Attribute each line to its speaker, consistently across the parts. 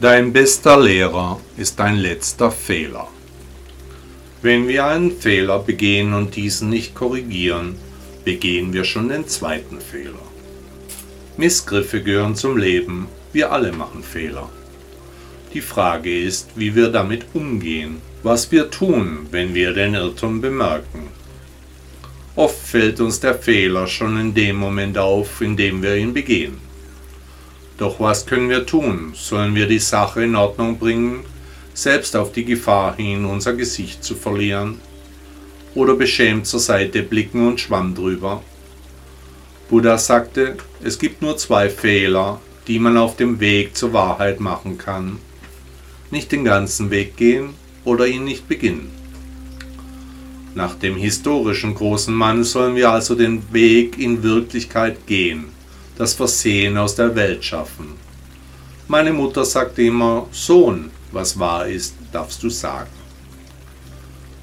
Speaker 1: Dein bester Lehrer ist dein letzter Fehler. Wenn wir einen Fehler begehen und diesen nicht korrigieren, begehen wir schon den zweiten Fehler. Missgriffe gehören zum Leben, wir alle machen Fehler. Die Frage ist, wie wir damit umgehen, was wir tun, wenn wir den Irrtum bemerken. Oft fällt uns der Fehler schon in dem Moment auf, in dem wir ihn begehen. Doch was können wir tun? Sollen wir die Sache in Ordnung bringen, selbst auf die Gefahr hin, unser Gesicht zu verlieren? Oder beschämt zur Seite blicken und schwamm drüber? Buddha sagte, es gibt nur zwei Fehler, die man auf dem Weg zur Wahrheit machen kann. Nicht den ganzen Weg gehen oder ihn nicht beginnen. Nach dem historischen großen Mann sollen wir also den Weg in Wirklichkeit gehen das Versehen aus der Welt schaffen. Meine Mutter sagte immer, Sohn, was wahr ist, darfst du sagen.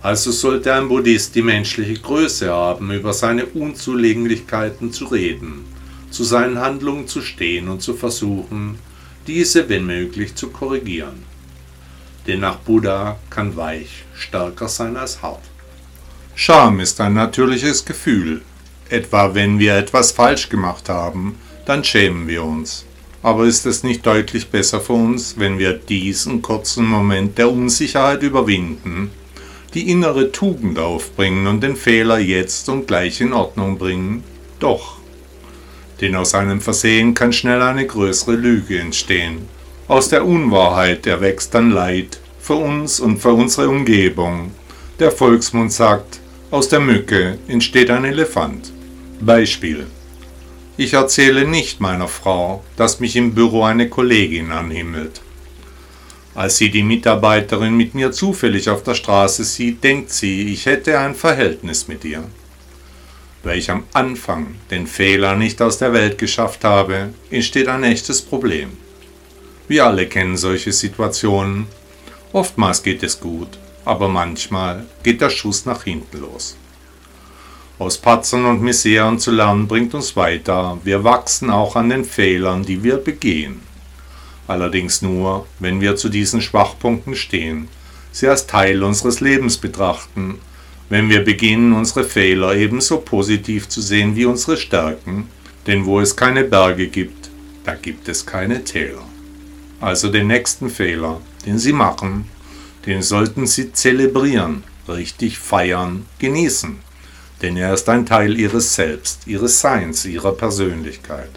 Speaker 1: Also sollte ein Buddhist die menschliche Größe haben, über seine Unzulänglichkeiten zu reden, zu seinen Handlungen zu stehen und zu versuchen, diese, wenn möglich, zu korrigieren. Denn nach Buddha kann weich stärker sein als hart. Scham ist ein natürliches Gefühl, Etwa wenn wir etwas falsch gemacht haben, dann schämen wir uns. Aber ist es nicht deutlich besser für uns, wenn wir diesen kurzen Moment der Unsicherheit überwinden, die innere Tugend aufbringen und den Fehler jetzt und gleich in Ordnung bringen? Doch. Denn aus einem Versehen kann schnell eine größere Lüge entstehen. Aus der Unwahrheit erwächst dann Leid für uns und für unsere Umgebung. Der Volksmund sagt, aus der Mücke entsteht ein Elefant. Beispiel. Ich erzähle nicht meiner Frau, dass mich im Büro eine Kollegin anhimmelt. Als sie die Mitarbeiterin mit mir zufällig auf der Straße sieht, denkt sie, ich hätte ein Verhältnis mit ihr. Weil ich am Anfang den Fehler nicht aus der Welt geschafft habe, entsteht ein echtes Problem. Wir alle kennen solche Situationen. Oftmals geht es gut, aber manchmal geht der Schuss nach hinten los. Aus Patzern und Miseren zu lernen bringt uns weiter. Wir wachsen auch an den Fehlern, die wir begehen. Allerdings nur, wenn wir zu diesen Schwachpunkten stehen, sie als Teil unseres Lebens betrachten, wenn wir beginnen, unsere Fehler ebenso positiv zu sehen wie unsere Stärken, denn wo es keine Berge gibt, da gibt es keine Täler. Also den nächsten Fehler, den Sie machen, den sollten Sie zelebrieren, richtig feiern, genießen denn er ist ein Teil ihres Selbst, ihres Seins, ihrer Persönlichkeit.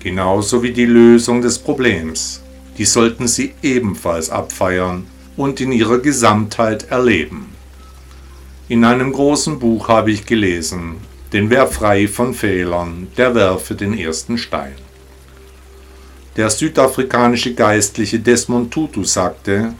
Speaker 1: Genauso wie die Lösung des Problems. Die sollten sie ebenfalls abfeiern und in ihrer Gesamtheit erleben. In einem großen Buch habe ich gelesen, denn wer frei von Fehlern, der werfe den ersten Stein. Der südafrikanische Geistliche Desmond Tutu sagte,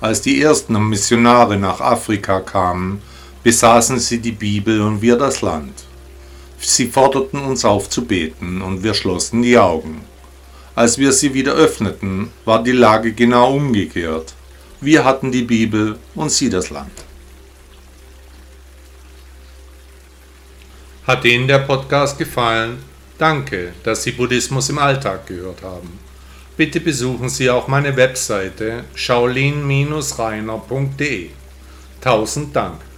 Speaker 1: als die ersten Missionare nach Afrika kamen, besaßen sie die Bibel und wir das Land. Sie forderten uns auf zu beten und wir schlossen die Augen. Als wir sie wieder öffneten, war die Lage genau umgekehrt. Wir hatten die Bibel und sie das Land. Hat Ihnen der Podcast gefallen? Danke, dass Sie Buddhismus im Alltag gehört haben. Bitte besuchen Sie auch meine Webseite shaolin-reiner.de. Tausend Dank.